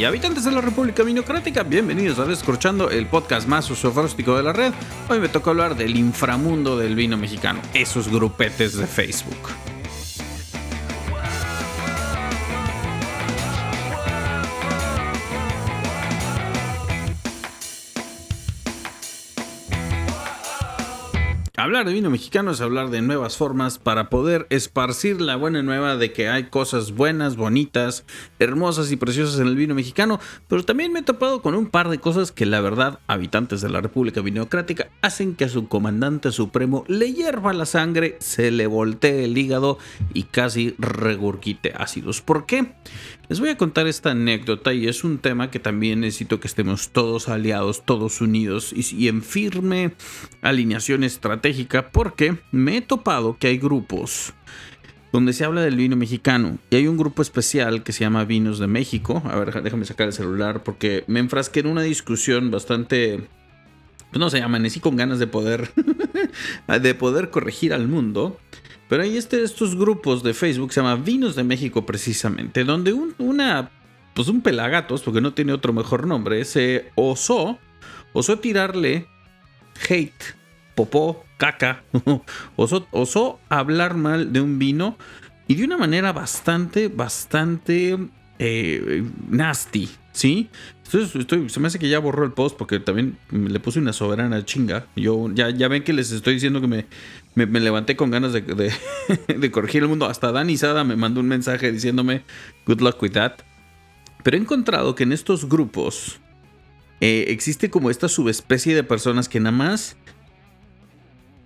y habitantes de la República Vinocrática, bienvenidos a Descorchando, el podcast más sofróstico de la red. Hoy me toca hablar del inframundo del vino mexicano, esos grupetes de Facebook. Hablar de vino mexicano es hablar de nuevas formas para poder esparcir la buena nueva de que hay cosas buenas, bonitas, hermosas y preciosas en el vino mexicano, pero también me he topado con un par de cosas que la verdad, habitantes de la República Vinocrática, hacen que a su comandante supremo le hierva la sangre, se le voltee el hígado y casi regurgite ácidos. ¿Por qué? Les voy a contar esta anécdota y es un tema que también necesito que estemos todos aliados, todos unidos y, en firme alineación estratégica porque me he topado que hay grupos donde se habla del vino mexicano. Y hay un grupo especial que se llama Vinos de México. A ver, déjame sacar el celular porque me enfrasqué en una discusión bastante... Pues no se llaman, así con ganas de poder... de poder corregir al mundo. Pero hay este, estos grupos de Facebook, se llama Vinos de México precisamente, donde un, una, pues un pelagatos, porque no tiene otro mejor nombre, se osó, osó tirarle hate, popó, caca, osó, hablar mal de un vino y de una manera bastante, bastante eh, nasty, ¿sí? Estoy, se me hace que ya borró el post porque también le puse una soberana chinga. Yo ya, ya ven que les estoy diciendo que me, me, levanté con ganas de, de, corregir el mundo. Hasta Dani Sada me mandó un mensaje diciéndome good luck with that. Pero he encontrado que en estos grupos eh, existe como esta subespecie de personas que nada más.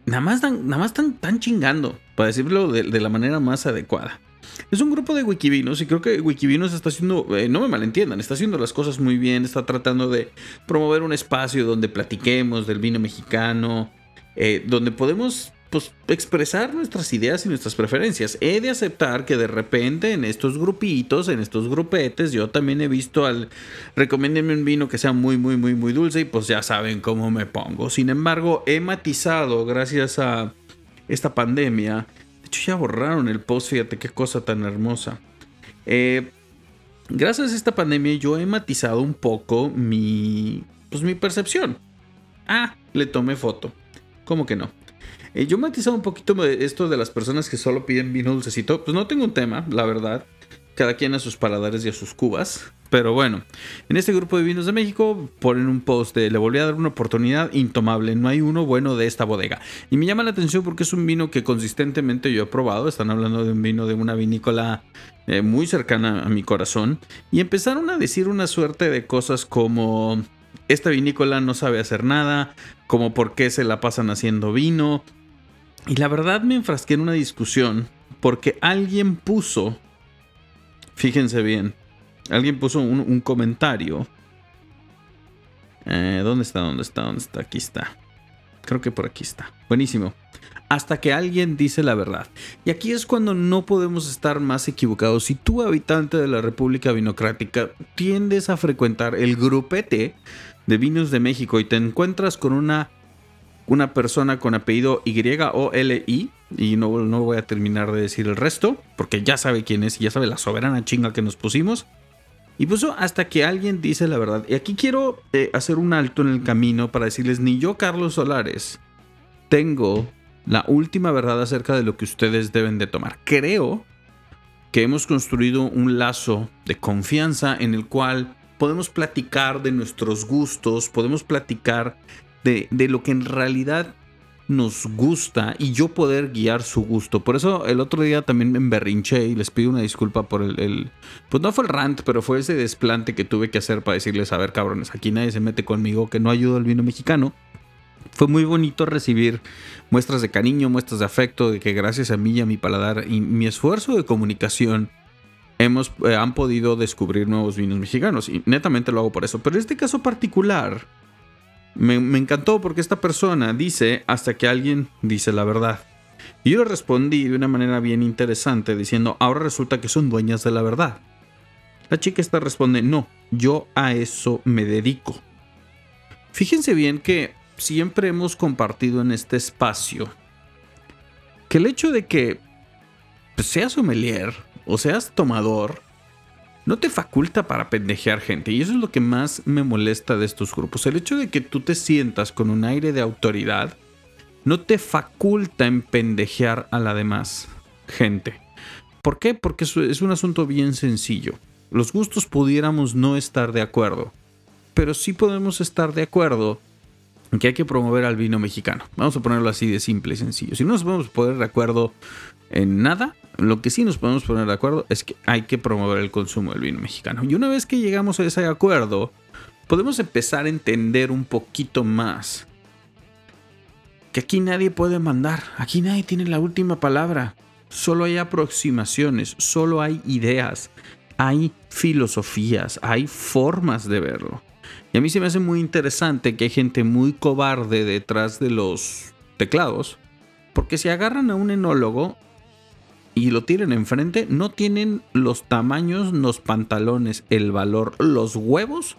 Nada más, nada más están, tan chingando, para decirlo de, de la manera más adecuada. Es un grupo de wikivinos y creo que wikivinos está haciendo, eh, no me malentiendan, está haciendo las cosas muy bien, está tratando de promover un espacio donde platiquemos del vino mexicano, eh, donde podemos pues, expresar nuestras ideas y nuestras preferencias. He de aceptar que de repente en estos grupitos, en estos grupetes, yo también he visto al recomiéndenme un vino que sea muy, muy, muy, muy dulce y pues ya saben cómo me pongo. Sin embargo, he matizado gracias a esta pandemia ya borraron el post, fíjate qué cosa tan hermosa. Eh, gracias a esta pandemia yo he matizado un poco mi, pues mi percepción. Ah, le tomé foto. ¿Cómo que no? Eh, yo he matizado un poquito esto de las personas que solo piden vino dulcecito. Pues no tengo un tema, la verdad. Cada quien a sus paladares y a sus cubas. Pero bueno, en este grupo de vinos de México ponen un post de le volví a dar una oportunidad intomable, no hay uno bueno de esta bodega. Y me llama la atención porque es un vino que consistentemente yo he probado, están hablando de un vino de una vinícola eh, muy cercana a mi corazón. Y empezaron a decir una suerte de cosas como esta vinícola no sabe hacer nada, como por qué se la pasan haciendo vino. Y la verdad me enfrasqué en una discusión porque alguien puso, fíjense bien, Alguien puso un, comentario. Eh, ¿Dónde está? ¿Dónde está? ¿Dónde está? Aquí está. Creo que por aquí está. Buenísimo. Hasta que alguien dice la verdad. Y aquí es cuando no podemos estar más equivocados. Si tú, habitante de la República Vinocrática, tiendes a frecuentar el grupete de vinos de México y te encuentras con una, una persona con apellido Y-O-L-I, y no, no voy a terminar de decir el resto, porque ya sabe quién es y ya sabe la soberana chinga que nos pusimos. Y puso hasta que alguien dice la verdad. Y aquí quiero eh, hacer un alto en el camino para decirles, ni yo, Carlos Solares, tengo la última verdad acerca de lo que ustedes deben de tomar. Creo que hemos construido un lazo de confianza en el cual podemos platicar de nuestros gustos, podemos platicar de, de lo que en realidad nos gusta y yo poder guiar su gusto. Por eso el otro día también me emberrinché y les pido una disculpa por el, Pues no fue el rant, pero fue ese desplante que tuve que hacer para decirles, a ver cabrones, aquí nadie se mete conmigo, que no ayuda al vino mexicano. Fue muy bonito recibir muestras de cariño, muestras de afecto, de que gracias a mí y a mi paladar y mi esfuerzo de comunicación hemos, eh, han podido descubrir nuevos vinos mexicanos. Y netamente lo hago por eso. Pero en este caso particular me, encantó porque esta persona dice hasta que alguien dice la verdad. Y yo le respondí de una manera bien interesante diciendo, ahora resulta que son dueñas de la verdad. La chica esta responde, no, yo a eso me dedico. Fíjense bien que siempre hemos compartido en este espacio que el hecho de que seas sommelier o seas tomador no te faculta para pendejear gente. Y eso es lo que más me molesta de estos grupos. El hecho de que tú te sientas con un aire de autoridad no te faculta en pendejear a la demás gente. ¿Por qué? Porque es un asunto bien sencillo. Los gustos pudiéramos no estar de acuerdo, pero sí podemos estar de acuerdo en que hay que promover al vino mexicano. Vamos a ponerlo así de simple y sencillo. Si no nos podemos poner de acuerdo en nada, lo que sí nos podemos poner de acuerdo es que hay que promover el consumo del vino mexicano. Y una vez que llegamos a ese acuerdo, podemos empezar a entender un poquito más que aquí nadie puede mandar, aquí nadie tiene la última palabra. Solo hay aproximaciones, solo hay ideas, hay filosofías, hay formas de verlo. Y a mí se me hace muy interesante que hay gente muy cobarde detrás de los teclados, porque si agarran a un enólogo y lo tienen enfrente, no tienen los tamaños, los pantalones, el valor, los huevos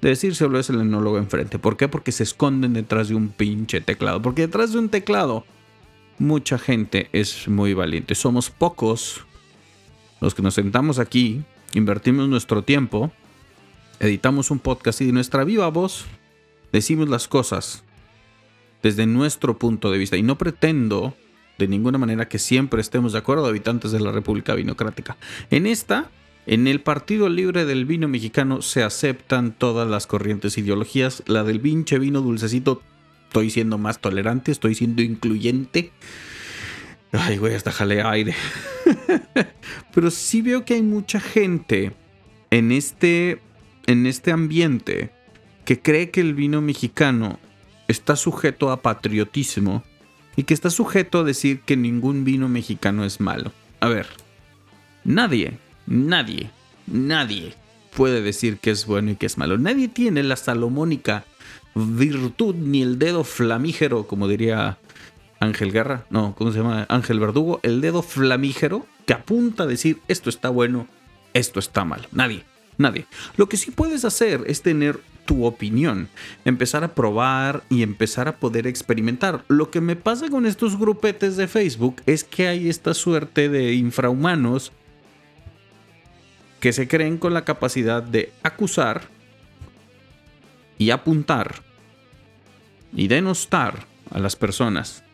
de decir solo es el enólogo enfrente. ¿Por qué? Porque se esconden detrás de un pinche teclado. Porque detrás de un teclado mucha gente es muy valiente. Somos pocos los que nos sentamos aquí, invertimos nuestro tiempo, editamos un podcast y de nuestra viva voz decimos las cosas desde nuestro punto de vista. Y no pretendo de ninguna manera que siempre estemos de acuerdo, habitantes de la República Vinocrática. En esta en el Partido Libre del Vino Mexicano se aceptan todas las corrientes ideologías. La del pinche vino dulcecito, estoy siendo más tolerante, estoy siendo incluyente. Ay, güey, hasta jalea aire. Pero sí veo que hay mucha gente en este, en este ambiente que cree que el vino mexicano está sujeto a patriotismo y que está sujeto a decir que ningún vino mexicano es malo. A ver, nadie Nadie, nadie puede decir que es bueno y que es malo. Nadie tiene la salomónica virtud ni el dedo flamígero, como diría Ángel Guerra, no, ¿cómo se llama? Ángel Verdugo, el dedo flamígero que apunta a decir esto está bueno, esto está mal. Nadie, nadie. Lo que sí puedes hacer es tener tu opinión, empezar a probar y empezar a poder experimentar. Lo que me pasa con estos grupetes de Facebook es que hay esta suerte de infrahumanos que se creen con la capacidad de acusar y apuntar y denostar a las personas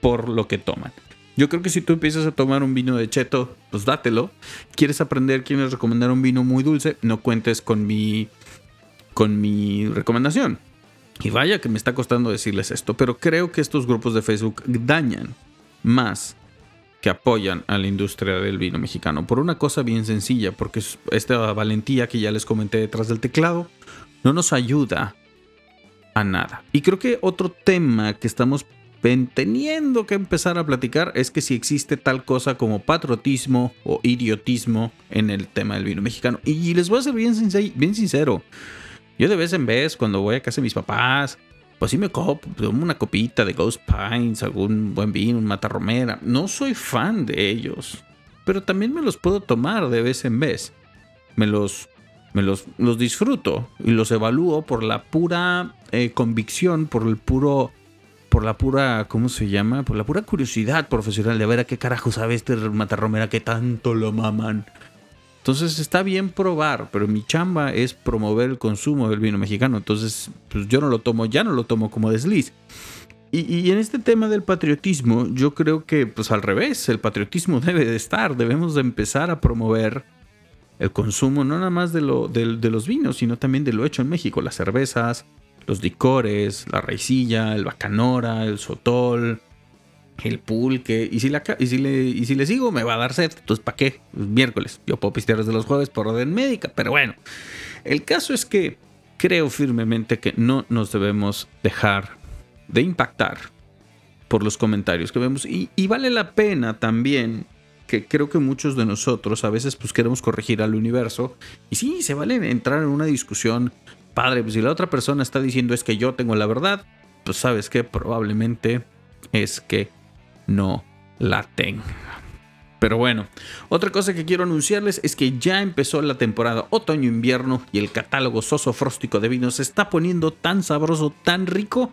por lo que toman. Yo creo que si tú empiezas a tomar un vino de cheto, pues dátelo. ¿Quieres aprender quién recomendar un vino muy dulce? No cuentes con mi con mi recomendación. Y vaya que me está costando decirles esto, pero creo que estos grupos de Facebook dañan más que apoyan a la industria del vino mexicano. Por una cosa bien sencilla, porque esta valentía que ya les comenté detrás del teclado no nos ayuda a nada. Y creo que otro tema que estamos teniendo que empezar a platicar es que si existe tal cosa como patriotismo o idiotismo en el tema del vino mexicano. Y les voy a ser bien, bien sincero. Yo de vez en vez, cuando voy a casa de mis papás, pues sí me copo, una copita de Ghost Pines, algún buen vino, un matarromera. No soy fan de ellos, pero también me los puedo tomar de vez en vez. Me los, me los, los disfruto y los evalúo por la pura eh, convicción, por el puro, por la pura, ¿cómo se llama? Por la pura curiosidad profesional de ver a qué carajo sabe este matarromera que tanto lo maman. Entonces está bien probar, pero mi chamba es promover el consumo del vino mexicano. Entonces, pues yo no lo tomo, ya no lo tomo como desliz. Y, en este tema del patriotismo, yo creo que, pues al revés, el patriotismo debe de estar. Debemos de empezar a promover el consumo, no nada más de, lo, de, de los vinos, sino también de lo hecho en México. Las cervezas, los licores, la raicilla, el bacanora, el sotol, el pulque. Y si, y, si le, y si le sigo, me va a dar sed. Entonces, ¿para qué? miércoles. Yo puedo pistear desde los jueves por orden médica. Pero bueno, el caso es que creo firmemente que no nos debemos dejar de impactar por los comentarios que vemos. Y, vale la pena también que creo que muchos de nosotros a veces pues queremos corregir al universo. Y sí, se vale entrar en una discusión padre. Pues si la otra persona está diciendo es que yo tengo la verdad, pues sabes que probablemente es que no la tenga. Pero bueno, otra cosa que quiero anunciarles es que ya empezó la temporada otoño-invierno y el catálogo soso fróstico de vinos se está poniendo tan sabroso, tan rico,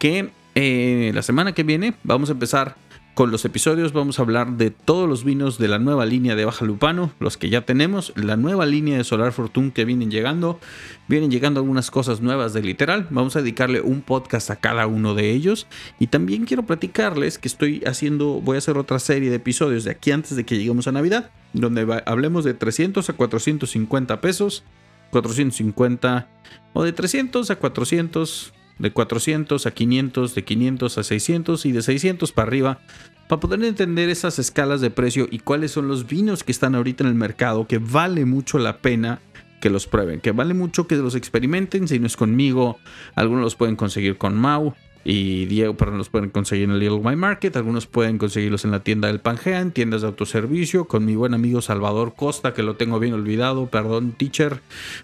que eh, la semana que viene vamos a empezar con los episodios vamos a hablar de todos los vinos de la nueva línea de Baja Lupano, los que ya tenemos, la nueva línea de Solar Fortune que vienen llegando. Vienen llegando algunas cosas nuevas de literal. Vamos a dedicarle un podcast a cada uno de ellos. Y también quiero platicarles que estoy haciendo, voy a hacer otra serie de episodios de aquí antes de que lleguemos a Navidad, donde hablemos de 300 a 450 pesos, 450 o de 300 a 400 de 400 a 500, de 500 a 600 y de 600 para arriba, para poder entender esas escalas de precio y cuáles son los vinos que están ahorita en el mercado, que vale mucho la pena que los prueben, que vale mucho que los experimenten, si no es conmigo, algunos los pueden conseguir con Mau y Diego, perdón, los pueden conseguir en el Little My Market, algunos pueden conseguirlos en la tienda del Pangea, en tiendas de autoservicio, con mi buen amigo Salvador Costa, que lo tengo bien olvidado, perdón teacher,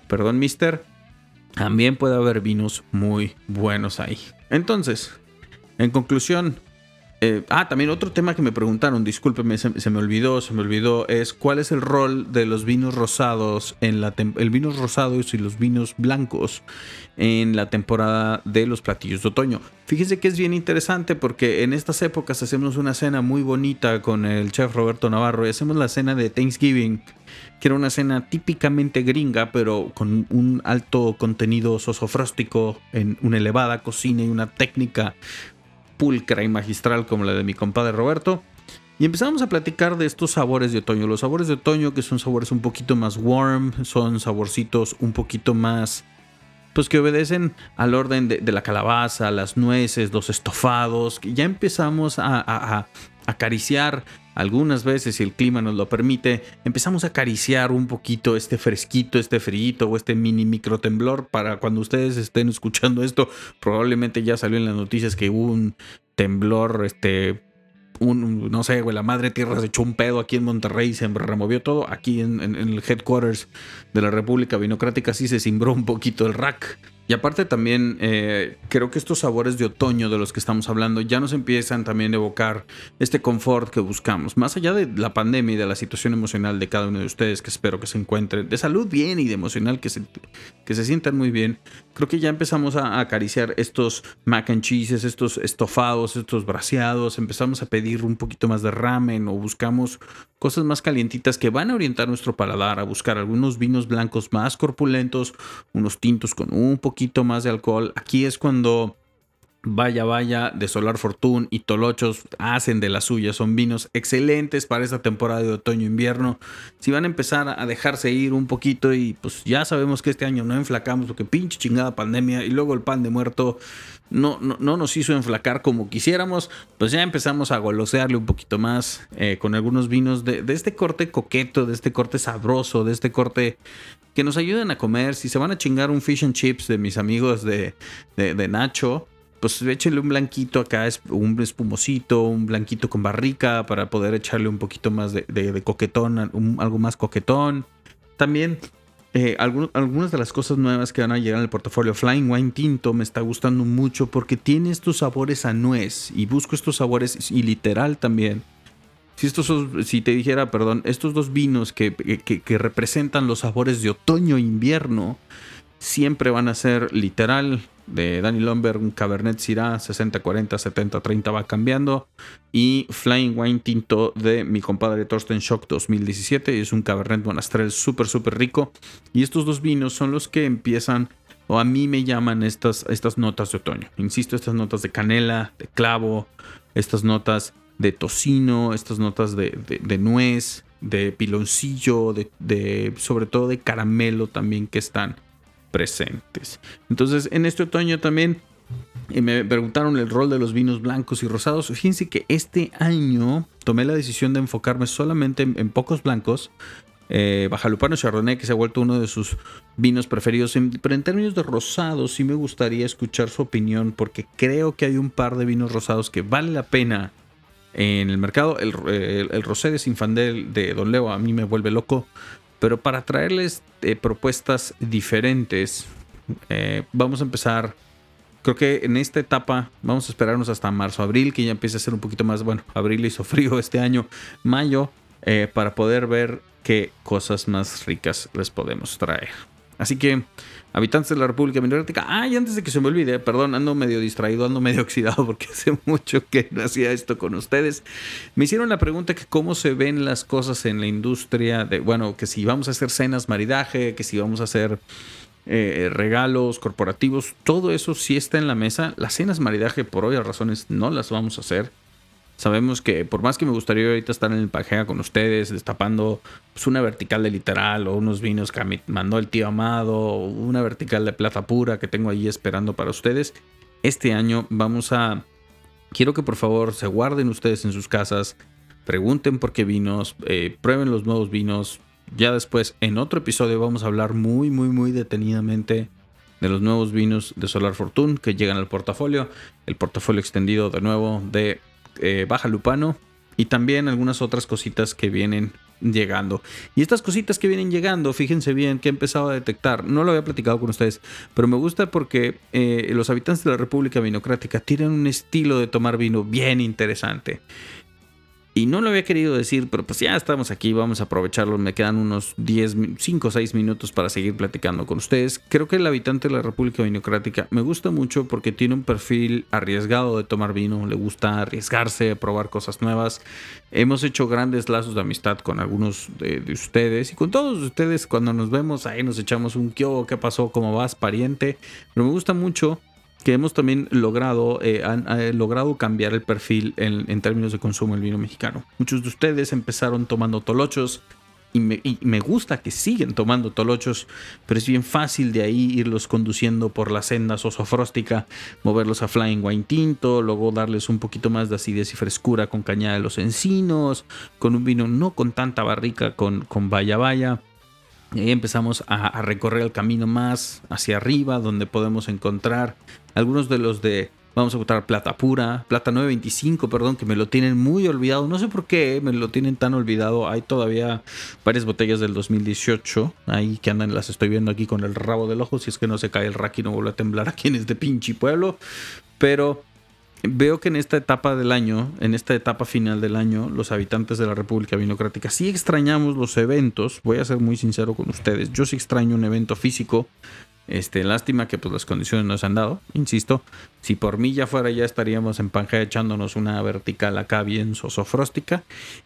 perdón mister, también puede haber vinos muy buenos ahí. Entonces, en conclusión, eh, ah, también otro tema que me preguntaron, discúlpeme, se, me olvidó, se me olvidó, es cuál es el rol de los vinos rosados en la el vinos y los vinos blancos en la temporada de los platillos de otoño. Fíjense que es bien interesante porque en estas épocas hacemos una cena muy bonita con el chef Roberto Navarro y hacemos la cena de Thanksgiving, que era una cena típicamente gringa, pero con un alto contenido sosofróstico en una elevada cocina y una técnica pulcra y magistral como la de mi compadre Roberto. Y empezamos a platicar de estos sabores de otoño. Los sabores de otoño que son sabores un poquito más warm, son saborcitos un poquito más... Pues que obedecen al orden de, la calabaza, las nueces, los estofados. Ya empezamos a, acariciar algunas veces, si el clima nos lo permite, empezamos a acariciar un poquito este fresquito, este frío o este mini micro temblor para cuando ustedes estén escuchando esto, probablemente ya salió en las noticias que hubo un temblor, este, un, no sé, güey, la madre tierra se echó un pedo aquí en Monterrey, se removió todo. Aquí en, en el headquarters de la República Vinocrática sí se cimbró un poquito el rack. Y aparte también eh, creo que estos sabores de otoño de los que estamos hablando ya nos empiezan también a evocar este confort que buscamos. Más allá de la pandemia y de la situación emocional de cada uno de ustedes, que espero que se encuentren de salud bien y de emocional, que se, que se sientan muy bien, creo que ya empezamos a acariciar estos mac and cheeses, estos estofados, estos braseados, empezamos a pedir un poquito más de ramen o buscamos cosas más calientitas que van a orientar nuestro paladar a buscar algunos vinos blancos más corpulentos, unos tintos con un poquito más de alcohol. Aquí es cuando Vaya Vaya de Solar Fortune y Tolochos hacen de la suya. Son vinos excelentes para esta temporada de otoño-invierno. Si van a empezar a dejarse ir un poquito y pues ya sabemos que este año no enflacamos porque pinche chingada pandemia y luego el pan de muerto no, no, nos hizo enflacar como quisiéramos, pues ya empezamos a golosearle un poquito más eh, con algunos vinos de, este corte coqueto, de este corte sabroso, de este corte que nos ayuden a comer. Si se van a chingar un fish and chips de mis amigos de, de, Nacho, pues échenle un blanquito acá, un espumosito, un blanquito con barrica para poder echarle un poquito más de, coquetón, algo más coquetón. También eh, algunas de las cosas nuevas que van a llegar el portafolio Flying Wine Tinto me está gustando mucho porque tiene estos sabores a nuez y busco estos sabores y literal también. Si, estos, si te dijera, perdón, estos dos vinos que, que representan los sabores de otoño e invierno siempre van a ser literal de Danny Lumber, un Cabernet Syrah 60-40, 70-30 va cambiando. Y Flying Wine Tinto de mi compadre Thorsten Shock 2017. Es un Cabernet Monastrell súper, súper rico. Y estos dos vinos son los que empiezan, o a mí me llaman estas, estas notas de otoño. Insisto, estas notas de canela, de clavo, estas notas de tocino, estas notas de, de, nuez, de piloncillo, de, sobre todo de caramelo también que están presentes. Entonces, en este otoño también me preguntaron el rol de los vinos blancos y rosados. Fíjense que este año tomé la decisión de enfocarme solamente en, pocos blancos. Eh, Bajalupano Chardonnay, que se ha vuelto uno de sus vinos preferidos. pero en términos de rosados, sí me gustaría escuchar su opinión, porque creo que hay un par de vinos rosados que vale la pena en el mercado. El, el Rosé de Sinfandel de Don Leo a mí me vuelve loco. Pero para traerles eh, propuestas diferentes, eh, vamos a empezar. Creo que en esta etapa vamos a esperarnos hasta marzo, abril, que ya empiece a ser un poquito más. Bueno, abril hizo frío este año, mayo, eh, para poder ver qué cosas más ricas les podemos traer. Así que, habitantes de la República Democrática, ay, antes de que se me olvide, perdón, ando medio distraído, ando medio oxidado porque hace mucho que no hacía esto con ustedes. Me hicieron la pregunta que cómo se ven las cosas en la industria de, bueno, que si vamos a hacer cenas maridaje, que si vamos a hacer eh, regalos corporativos, todo eso sí está en la mesa. Las cenas maridaje, por obvias razones, no las vamos a hacer. Sabemos que por más que me gustaría ahorita estar en el Pajea con ustedes, destapando pues, una vertical de literal o unos vinos que me mandó el tío Amado, una vertical de plata pura que tengo ahí esperando para ustedes, este año vamos a... Quiero que por favor se guarden ustedes en sus casas, pregunten por qué vinos, eh, prueben los nuevos vinos. Ya después, en otro episodio, vamos a hablar muy, muy, muy detenidamente de los nuevos vinos de Solar Fortune que llegan al portafolio. El portafolio extendido de nuevo de eh, Baja Lupano y también algunas otras cositas que vienen llegando. Y estas cositas que vienen llegando, fíjense bien que he empezado a detectar, no lo había platicado con ustedes, pero me gusta porque eh, los habitantes de la República Vinocrática tienen un estilo de tomar vino bien interesante. Y no lo había querido decir, pero pues ya estamos aquí, vamos a aprovecharlo. Me quedan unos 10, 5 o 6 minutos para seguir platicando con ustedes. Creo que el habitante de la República Vinocrática me gusta mucho porque tiene un perfil arriesgado de tomar vino, le gusta arriesgarse, probar cosas nuevas. Hemos hecho grandes lazos de amistad con algunos de, ustedes y con todos ustedes cuando nos vemos ahí nos echamos un kyo, qué pasó, cómo vas, pariente. Pero me gusta mucho que hemos también logrado, eh, han, logrado cambiar el perfil en, términos de consumo del vino mexicano. Muchos de ustedes empezaron tomando tolochos y me, gusta que siguen tomando tolochos, pero es bien fácil de ahí irlos conduciendo por la senda sosofróstica, moverlos a Flying Wine Tinto, luego darles un poquito más de acidez y frescura con cañada de los encinos, con un vino no con tanta barrica, con, con vaya vaya. Y ahí empezamos a, recorrer el camino más hacia arriba, donde podemos encontrar algunos de los de, vamos a encontrar plata pura, plata 925, perdón, que me lo tienen muy olvidado. No sé por qué me lo tienen tan olvidado. Hay todavía varias botellas del 2018 ahí que andan, las estoy viendo aquí con el rabo del ojo. Si es que no se cae el rack y no vuelve a temblar aquí en este pinche pueblo. Pero veo que en esta etapa del año, en esta etapa final del año, los habitantes de la República Vinocrática sí extrañamos los eventos. Voy a ser muy sincero con ustedes. Yo sí extraño un evento físico. Este, lástima que pues las condiciones nos han dado, insisto. Si por mí ya fuera, ya estaríamos en Pangea echándonos una vertical acá bien sosofróstica.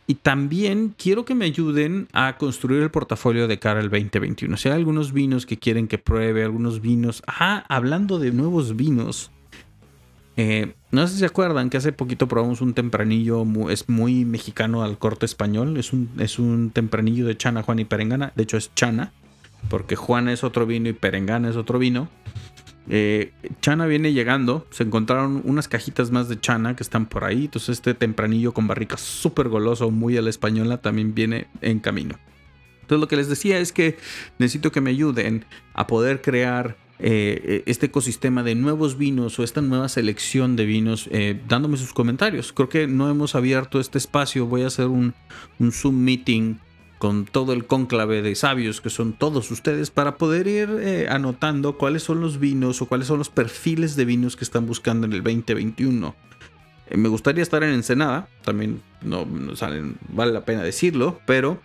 Y también quiero que me ayuden a construir el portafolio de cara al 2021. Si hay algunos vinos que quieren que pruebe, algunos vinos. Ah, hablando de nuevos vinos. Eh, no sé si se acuerdan que hace poquito probamos un tempranillo, es muy mexicano al corte español. Es un, es un tempranillo de Chana, Juan y Perengana. De hecho, es Chana, porque Juan es otro vino y Perengana es otro vino. Eh, Chana viene llegando. Se encontraron unas cajitas más de Chana que están por ahí. Entonces, este tempranillo con barrica súper goloso, muy a la española, también viene en camino. Entonces, lo que les decía es que necesito que me ayuden a poder crear eh, este ecosistema de nuevos vinos o esta nueva selección de vinos, eh, dándome sus comentarios. Creo que no hemos abierto este espacio. Voy a hacer un, Zoom meeting con todo el cónclave de sabios que son todos ustedes para poder ir eh, anotando cuáles son los vinos o cuáles son los perfiles de vinos que están buscando en el 2021. me gustaría estar en Ensenada, también no, vale la pena decirlo, pero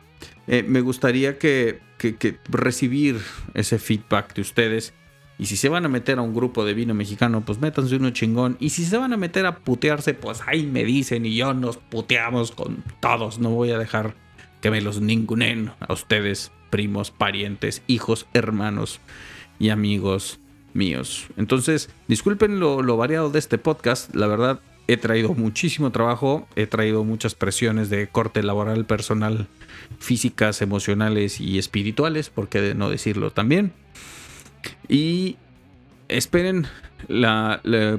me gustaría que, que recibir ese feedback de ustedes y si se van a meter a un grupo de vino mexicano, pues métanse uno chingón. Y si se van a meter a putearse, pues ahí me dicen y yo nos puteamos con todos. No voy a dejar que me los ningunen a ustedes, primos, parientes, hijos, hermanos y amigos míos. Entonces, disculpen lo, lo variado de este podcast. La verdad, he traído muchísimo trabajo, he traído muchas presiones de corte laboral, personal, físicas, emocionales y espirituales, por qué no decirlo también. Y esperen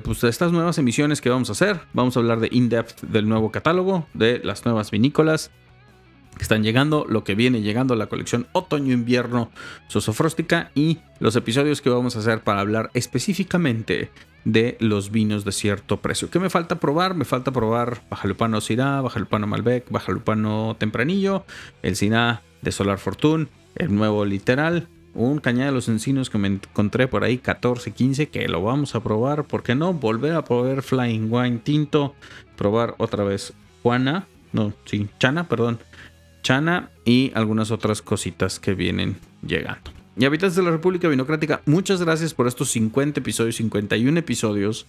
pues, estas nuevas emisiones que vamos a hacer. Vamos a hablar de in-depth del nuevo catálogo, de las nuevas vinícolas que están llegando, lo que viene llegando, la colección otoño-invierno sosofróstica y los episodios que vamos a hacer para hablar específicamente de los vinos de cierto precio. ¿Qué me falta probar? Me falta probar Bajalupano Syrah, Bajalupano Malbec, Bajalupano Tempranillo, el Syrah de Solar Fortune, el nuevo Literal un cañada de los encinos que me encontré por ahí 14, 15 que lo vamos a probar, ¿por qué no? Volver a probar Flying Wine Tinto, probar otra vez Juana, no, sí, Chana, perdón, Chana y algunas otras cositas que vienen llegando. Y habitantes de la República Vinocrática, muchas gracias por estos 50 episodios, 51 episodios.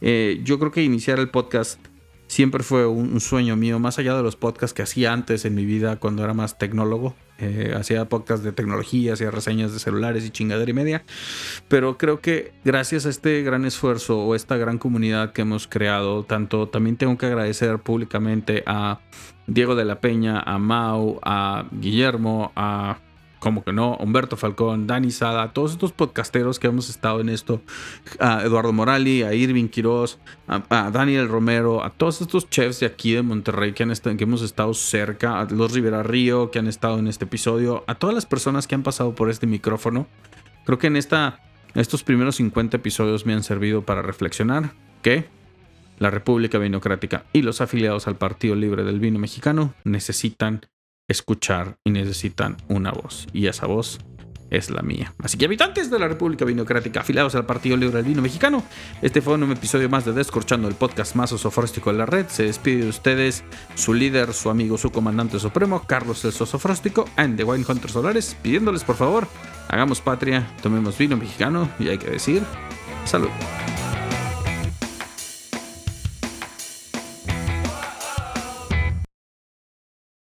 Eh, yo creo que iniciar el podcast siempre fue un, sueño mío, más allá de los podcasts que hacía antes en mi vida cuando era más tecnólogo. Eh, hacía podcasts de tecnología, hacía reseñas de celulares y chingadera y media. Pero creo que gracias a este gran esfuerzo o esta gran comunidad que hemos creado, tanto también tengo que agradecer públicamente a Diego de la Peña, a Mau, a Guillermo, a como que no, Humberto Falcón, Dani Sada, todos estos podcasteros que hemos estado en esto, a Eduardo Morali, a Irving Quiroz, a, Daniel Romero, a todos estos chefs de aquí de Monterrey que, han estado, que hemos estado cerca, a los Rivera Río que han estado en este episodio, a todas las personas que han pasado por este micrófono. Creo que en esta, estos primeros 50 episodios me han servido para reflexionar que la República Vinocrática y los afiliados al Partido Libre del Vino Mexicano necesitan escuchar y necesitan una voz. Y esa voz es la mía. Así que habitantes de la República Vinocrática, afiliados al Partido Libre del Vino Mexicano, este fue un episodio más de Descorchando, el podcast más osofróstico de la red. Se despide de ustedes su líder, su amigo, su comandante supremo, Carlos el Sosofróstico, and the Wine Hunter Solares, pidiéndoles por favor, hagamos patria, tomemos vino mexicano y hay que decir, salud.